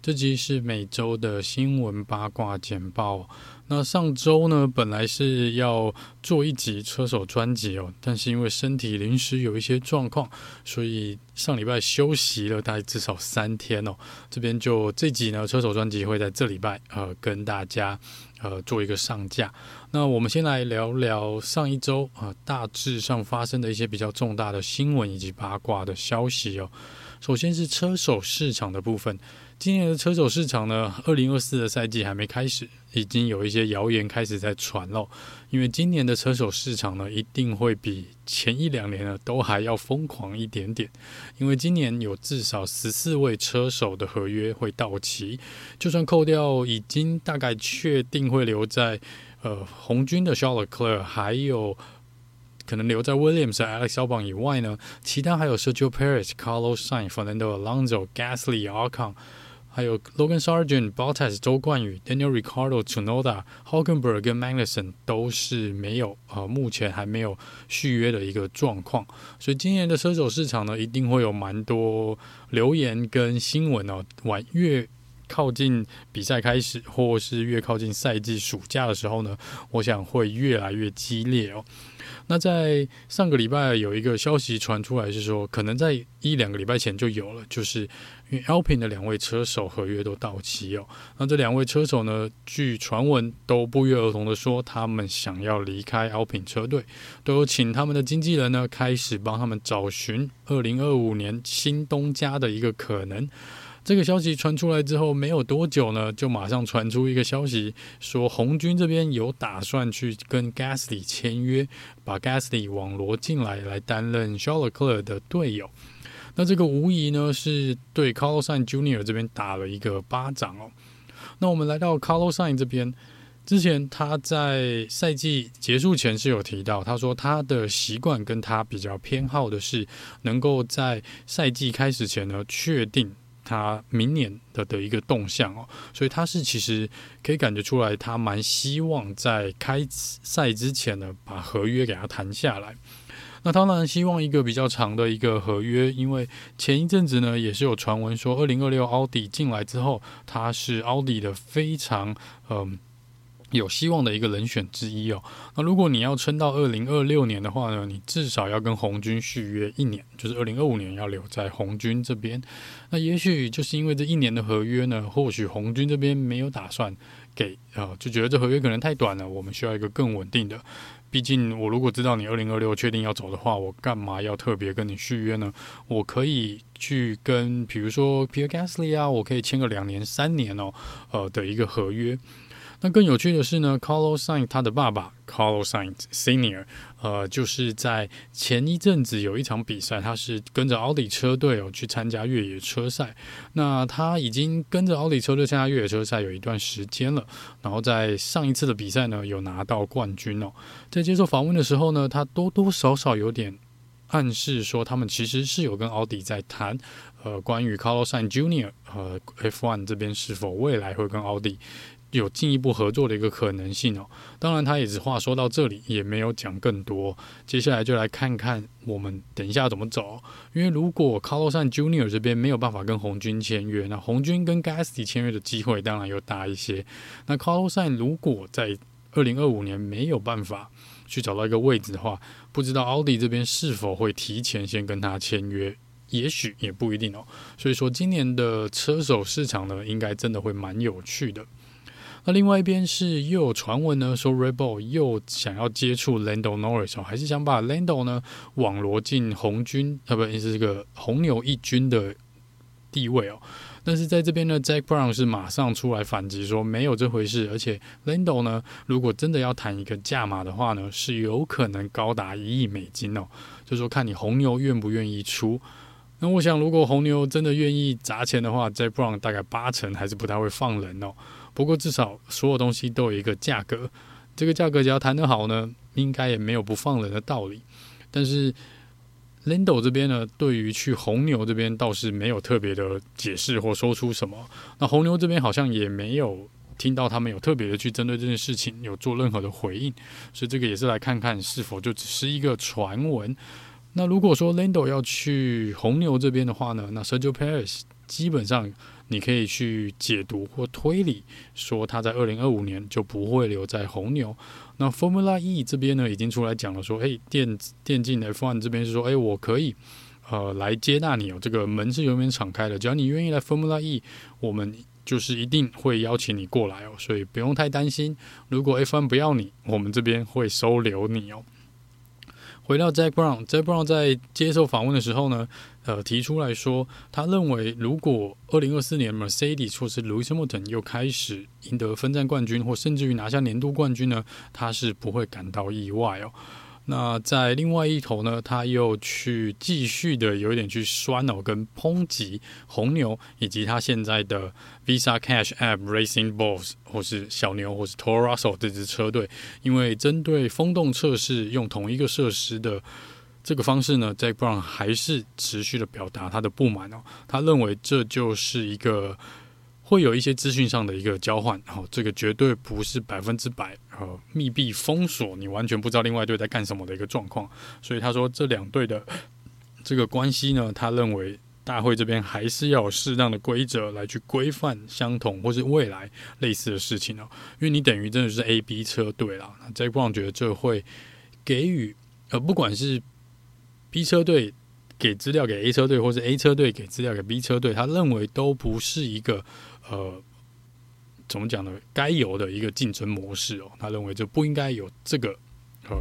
这集是每周的新闻八卦简报。那上周呢，本来是要做一集车手专辑哦，但是因为身体临时有一些状况，所以上礼拜休息了大概至少三天哦。这边就这集呢，车手专辑会在这礼拜呃跟大家呃做一个上架。那我们先来聊聊上一周啊、呃，大致上发生的一些比较重大的新闻以及八卦的消息哦。首先是车手市场的部分。今年的车手市场呢，二零二四的赛季还没开始，已经有一些谣言开始在传了。因为今年的车手市场呢，一定会比前一两年呢都还要疯狂一点点。因为今年有至少十四位车手的合约会到期，就算扣掉已经大概确定会留在呃红军的 Charles Leclerc，还有可能留在 Williams、Alex Albon 以外呢，其他还有 Sergio Perez、Carlos Sainz、Fernando Alonso、Gasly、Ocon。还有 Logan Sargent、Bottas、周冠宇、Daniel Ricciardo、Tunoda、Hulkenberg 跟 Magnussen 都是没有呃，目前还没有续约的一个状况。所以今年的车手市场呢，一定会有蛮多留言跟新闻哦。晚越靠近比赛开始，或是越靠近赛季暑假的时候呢，我想会越来越激烈哦。那在上个礼拜有一个消息传出来，是说可能在一两个礼拜前就有了，就是。因为 Alpine 的两位车手合约都到期哦，那这两位车手呢，据传闻都不约而同的说，他们想要离开 Alpine 车队，都有请他们的经纪人呢，开始帮他们找寻二零二五年新东家的一个可能。这个消息传出来之后，没有多久呢，就马上传出一个消息，说红军这边有打算去跟 Gasly 签约，把 Gasly 网罗进来，来担任 Charles Leclerc 的队友。那这个无疑呢，是对 Carlos Sainz Jr. 这边打了一个巴掌哦。那我们来到 Carlos Sainz 这边，之前他在赛季结束前是有提到，他说他的习惯跟他比较偏好的是，能够在赛季开始前呢，确定他明年的的一个动向哦。所以他是其实可以感觉出来，他蛮希望在开赛之前呢，把合约给他谈下来。那当然希望一个比较长的一个合约，因为前一阵子呢也是有传闻说，二零二六奥迪进来之后，他是奥迪的非常嗯、有希望的一个人选之一哦。那如果你要撑到二零二六年的话呢，你至少要跟红军续约一年，就是二零二五年要留在红军这边。那也许就是因为这一年的合约呢，或许红军这边没有打算给啊、就觉得这合约可能太短了，我们需要一个更稳定的。毕竟，我如果知道你二零二六确定要走的话，我干嘛要特别跟你续约呢？我可以去跟，比如说 Pierre Gasly 啊，我可以签个两年、三年哦，呃的一个合约。那更有趣的是呢，Carlos Sainz 他的爸爸 Carlos Sainz Senior，呃，就是在前一阵子有一场比赛，他是跟着奥迪车队哦去参加越野车赛。那他已经跟着奥迪车队参加越野车赛有一段时间了，然后在上一次的比赛呢，有拿到冠军哦。在接受访问的时候呢，他多多少少有点暗示说，他们其实是有跟奥迪在谈，呃，关于 Carlos Sainz Junior 和 F1 这边是否未来会跟奥迪。有进一步合作的一个可能性哦，当然他也只话说到这里，也没有讲更多。接下来就来看看我们等一下怎么走。因为如果 Carlos Junior 这边没有办法跟红军签约，那红军跟 Gasly 签约的机会当然又大一些。那 Carlos 如果在二零二五年没有办法去找到一个位置的话，不知道奥迪这边是否会提前先跟他签约，也许也不一定哦。所以说今年的车手市场呢，应该真的会蛮有趣的。那另外一边是又有传闻呢，说 Red Bull 又想要接触 Lando Norris，还是想把 Lando 呢网罗进红军，呃，不，是这个红牛一军的地位哦。但是在这边呢，Jack Brown 是马上出来反击说没有这回事，而且 Lando 呢，如果真的要谈一个价码的话呢，是有可能高达一亿美金哦。就说看你红牛愿不愿意出。那我想，如果红牛真的愿意砸钱的话，Jack Brown 大概八成还是不太会放人哦。不过至少所有东西都有一个价格，这个价格只要谈得好呢，应该也没有不放人的道理。但是 Lando 这边呢，对于去红牛这边倒是没有特别的解释或说出什么。那红牛这边好像也没有听到他们有特别的去针对这件事情有做任何的回应，所以这个也是来看看是否就只是一个传闻。那如果说 Lando 要去红牛这边的话呢，那 Sergio Perez 基本上你可以去解读或推理，说他在二零二五年就不会留在红牛。那 Formula E 这边呢，已经出来讲了，说，诶，电电竞 F1 这边是说，诶，我可以，呃，来接纳你哦，这个门是永远敞开的，只要你愿意来 Formula E，我们就是一定会邀请你过来哦，所以不用太担心。如果 F1 不要你，我们这边会收留你哦。回到 Jack Brown，Jack Brown 在接受访问的时候呢，呃，提出来说，他认为如果二零二四年 Mercedes 或是 Lewis Hamilton 又开始赢得分站冠军，或甚至于拿下年度冠军呢，他是不会感到意外哦。那在另外一头呢，他又去继续的有一点去酸哦，跟抨击红牛以及他现在的 Visa Cash App Racing Bulls 或是小牛或是 Toro Rosso 这支车队，因为针对风洞测试用同一个设施的这个方式呢，Zak Brown 还是持续的表达他的不满哦，他认为这就是一个。会有一些资讯上的一个交换，然后这个绝对不是百分之百呃密闭封锁，你完全不知道另外一队在干什么的一个状况。所以他说这两队的这个关系呢，他认为大会这边还是要有适当的规则来去规范相同或是未来类似的事情哦。因为你等于真的是 A、B 车队啦。那 Zak Brown 觉得这会给予呃不管是 B 车队给资料给 A 车队，或是 A 车队给资料给 B 车队，他认为都不是一个。呃，怎么讲呢？该有的一个竞争模式哦，他认为就不应该有这个呃，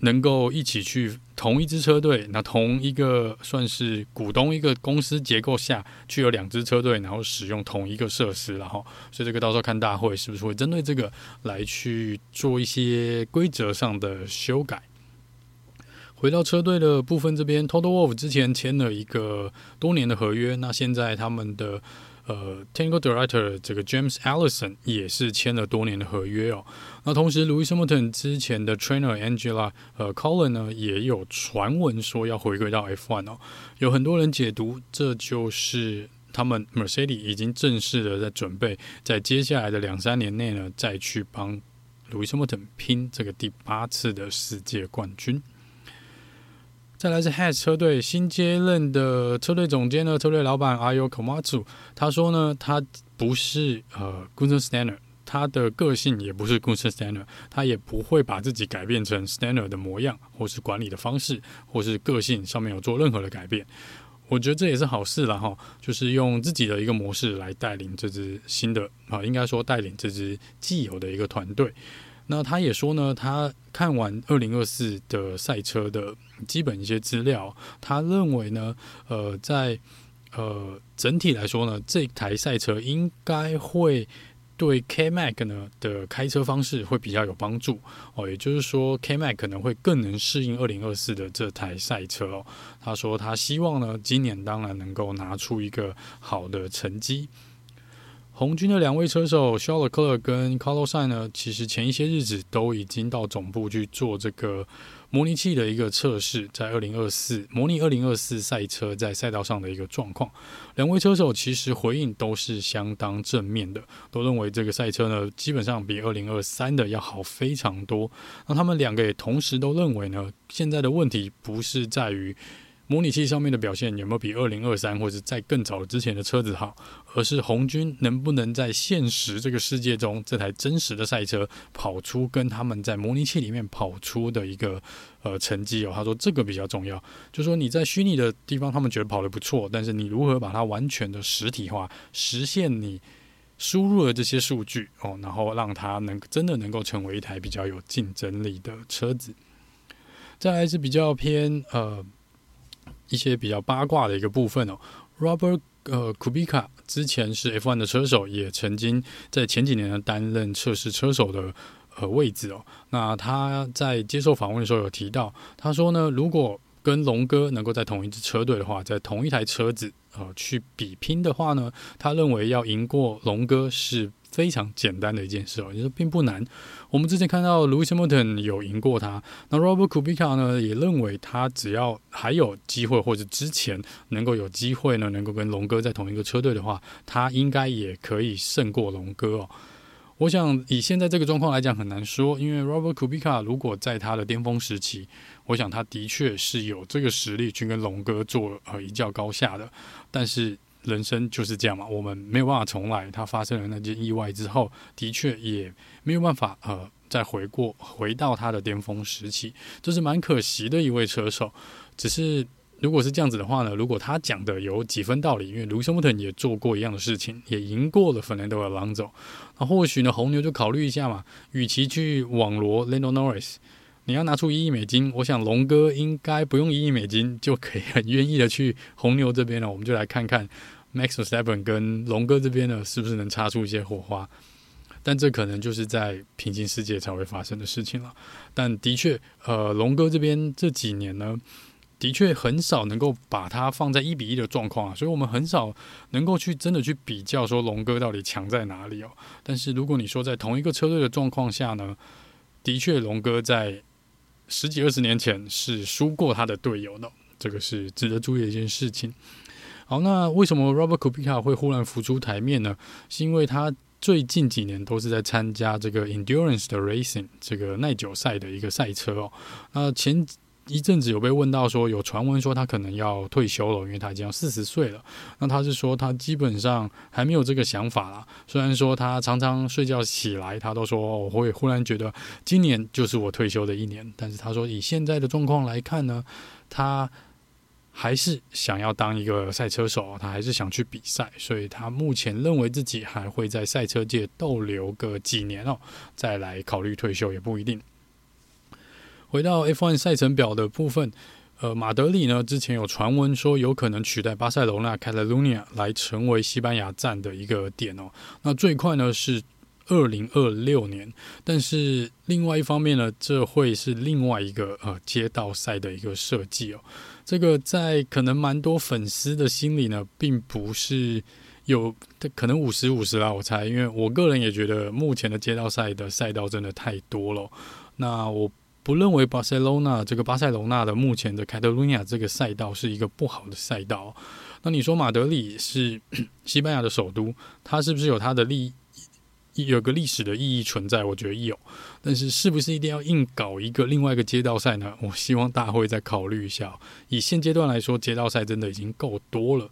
能够一起去同一支车队，那同一个算是股东一个公司结构下去有两支车队，然后使用同一个设施，然后所以这个到时候看大会是不是会针对这个来去做一些规则上的修改。回到车队的部分这边，Toto Wolf 之前签了一个多年的合约，那现在他们的。呃，Technical Director 这个 James Allison 也是签了多年的合约哦。那同时，Lewis Hamilton 之前的 Trainer Angela 呃 Colin 呢，也有传闻说要回归到 F1 哦。有很多人解读，这就是他们 Mercedes 已经正式的在准备，在接下来的两三年内呢，再去帮 Lewis Hamilton 拼这个第八次的世界冠军。再来是 Haas 车队新接任的车队总监呢，车队老板 Ayo Komatsu，他说呢，他不是呃 Gunther Steiner，他的个性也不是 Gunther Steiner，他也不会把自己改变成 Steiner 的模样，或是管理的方式，或是个性上面有做任何的改变。我觉得这也是好事了哈，就是用自己的一个模式来带领这支新的啊，应该说带领这支既有的一个团队。那他也说呢，他看完二零二四的赛车的基本一些资料，他认为呢，呃，在呃整体来说呢，这台赛车应该会对 K Mac 呢的开车方式会比较有帮助哦，也就是说 K Mac 可能会更能适应二零二四的这台赛车哦。他说他希望呢，今年当然能够拿出一个好的成绩。红军的两位车手肖尔克跟卡洛赛呢，其实前一些日子都已经到总部去做这个模拟器的一个测试，在二零二四模拟二零二四赛车在赛道上的一个状况。两位车手其实回应都是相当正面的，都认为这个赛车呢，基本上比二零二三的要好非常多。那他们两个也同时都认为呢，现在的问题不是在于。模拟器上面的表现有没有比二零二三或者在更早之前的车子好？而是红军能不能在现实这个世界中，这台真实的赛车跑出跟他们在模拟器里面跑出的一个呃成绩哦？他说这个比较重要，就是说你在虚拟的地方他们觉得跑得不错，但是你如何把它完全的实体化，实现你输入的这些数据哦，然后让它能真的能够成为一台比较有竞争力的车子。再来是比较偏呃。一些比较八卦的一个部分哦 Robert 呃 Kubica 之前是 F1 的车手，也曾经在前几年呢担任测试车手的呃位置哦。那他在接受访问的时候有提到，他说呢，如果跟龙哥能够在同一支车队的话，在同一台车子呃去比拼的话呢，他认为要赢过龙哥是非常简单的一件事哦，就是并不难。我们之前看到 Lewis Hamilton 有赢过他，那 Robert Kubica 呢也认为他只要还有机会，或者之前能够有机会呢，能够跟龙哥在同一个车队的话，他应该也可以胜过龙哥哦。我想以现在这个状况来讲很难说，因为 Robert Kubica 如果在他的巅峰时期，我想他的确是有这个实力去跟龙哥做呃一较高下的。但是人生就是这样嘛，我们没有办法重来。他发生了那件意外之后，的确也没有办法呃再回过回到他的巅峰时期，这是蛮可惜的一位车手。只是。如果是这样子的话呢，如果他讲的有几分道理，因为卢森堡特也做过一样的事情，也赢过了芬兰德尔朗佐，那或许呢红牛就考虑一下嘛，与其去网罗 Lando Norris，你要拿出一亿美金，我想龙哥应该不用一亿美金就可以很愿意的去红牛这边了。我们就来看看 Max Verstappen 跟龙哥这边呢是不是能擦出一些火花，但这可能就是在平行世界才会发生的事情了。但的确，呃，龙哥这边这几年呢。的确很少能够把它放在一比一的状况啊，所以我们很少能够去真的去比较说龙哥到底强在哪里哦。但是如果你说在同一个车队的状况下呢，的确龙哥在十几二十年前是输过他的队友的，这个是值得注意的一件事情。好，那为什么 Robert Kubica 会忽然浮出台面呢？是因为他最近几年都是在参加这个 Endurance 的 Racing 这个耐久赛的一个赛车哦。那前一阵子有被问到说，有传闻说他可能要退休了，因为他已经要四十岁了。那他是说他基本上还没有这个想法啦。虽然说他常常睡觉起来，他都说我会忽然觉得今年就是我退休的一年。但是他说以现在的状况来看呢，他还是想要当一个赛车手，他还是想去比赛。所以他目前认为自己还会在赛车界逗留个几年哦，再来考虑退休也不一定。回到 F1 赛程表的部分，呃，马德里呢之前有传闻说有可能取代巴塞罗那 Catalonia 来成为西班牙站的一个点哦。那最快呢是二零二六年，但是另外一方面呢，这会是另外一个呃街道赛的一个设计哦。这个在可能蛮多粉丝的心里呢，并不是有可能五十五十啦，我猜，因为我个人也觉得目前的街道赛的赛道真的太多了。那我。不认为巴塞罗那这个巴塞罗那的目前的凯特鲁尼亚这个赛道是一个不好的赛道。那你说马德里是 西班牙的首都，它是不是有它的利益有个历史的意义存在？我觉得有。但是是不是一定要硬搞一个另外一个街道赛呢？我希望大会再考虑一下。以现阶段来说，街道赛真的已经够多了。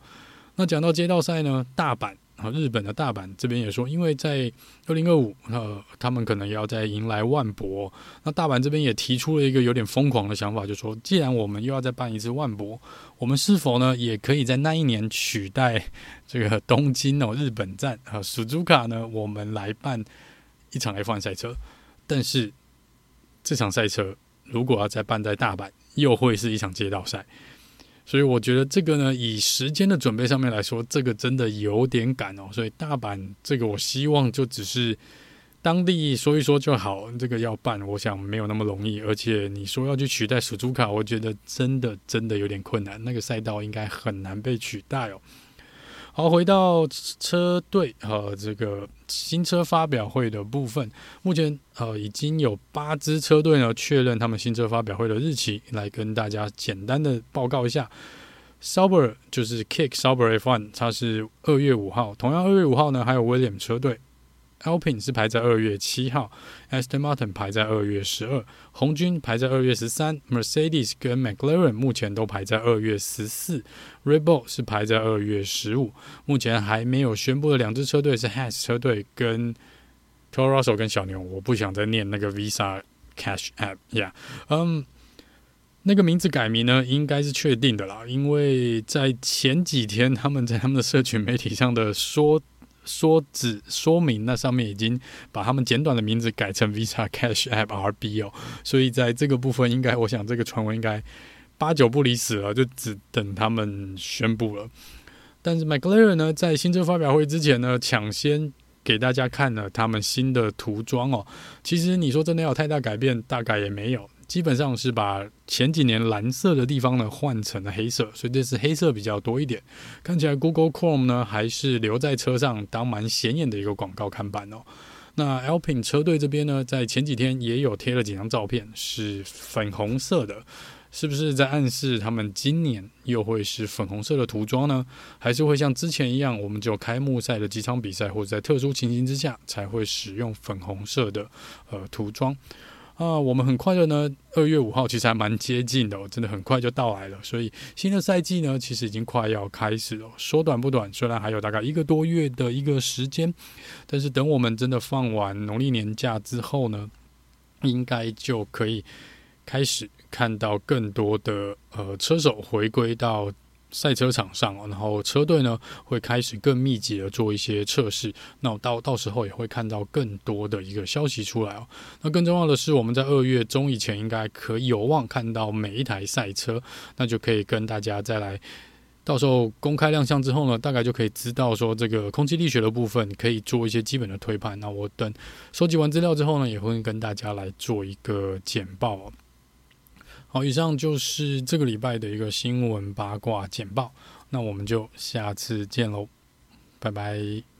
那讲到街道赛呢，大阪。啊，日本的大阪这边也说，因为在二零二五，呃，他们可能要再迎来万博。那大阪这边也提出了一个有点疯狂的想法，就说，既然我们又要再办一次万博，我们是否呢，也可以在那一年取代这个东京哦，日本站和苏朱卡呢，我们来办一场 F1 赛车。但是这场赛车如果要再办在大阪，又会是一场街道赛。所以我觉得这个呢，以时间的准备上面来说，这个真的有点赶哦。所以大阪这个，我希望就只是当地说一说就好。这个要办，我想没有那么容易。而且你说要去取代苏朱卡，我觉得真的真的有点困难。那个赛道应该很难被取代哦。好，回到车队和这个新车发表会的部分，目前呃已经有八支车队呢确认他们新车发表会的日期，来跟大家简单的报告一下。Sauber 就是 Kick Sauber F1，它是二月五号，同样二月五号呢还有 William 车队。Alpine 是排在二月七号，Aston Martin 排在二月十二，红军排在二月十三，Mercedes 跟 McLaren 目前都排在二月十四，Red Bull 是排在二月十五。目前还没有宣布的两支车队是 Haas 车队跟 Toro Rosso 跟小牛。我不想再念那个 Visa Cash App，呀，嗯，那个名字改名呢，应该是确定的啦，因为在前几天他们在他们的社群媒体上的说。说只说明那上面已经把他们简短的名字改成 Visa Cash App RB 哦，所以在这个部分应该，我想这个传闻应该八九不离十了，就只等他们宣布了。但是 McLaren 呢，在新车发表会之前呢，抢先给大家看了他们新的涂装哦。其实你说真的有太大改变，大概也没有，基本上是把前几年蓝色的地方呢换成了黑色，所以这次黑色比较多一点。看起来 Google Chrome 呢还是留在车上当蛮显眼的一个广告看板哦。那 Alpine 车队这边呢，在前几天也有贴了几张照片，是粉红色的。是不是在暗示他们今年又会是粉红色的涂装呢？还是会像之前一样，我们只有开幕赛的几场比赛或者在特殊情形之下才会使用粉红色的呃涂装？啊，我们很快的呢，二月五号其实还蛮接近的哦，真的很快就到来了。所以新的赛季呢，其实已经快要开始了。说短不短，虽然还有大概一个多月的一个时间，但是等我们真的放完农历年假之后呢，应该就可以开始。看到更多的呃车手回归到赛车场上，然后车队呢会开始更密集的做一些测试，那我到到时候也会看到更多的一个消息出来哦。那更重要的是，我们在二月中以前应该可有望看到每一台赛车，那就可以跟大家再来，到时候公开亮相之后呢，大概就可以知道说这个空气力学的部分可以做一些基本的推判。那我等收集完资料之后呢，也会跟大家来做一个简报。好，以上就是这个礼拜的一个新闻八卦简报，那我们就下次见喽，拜拜。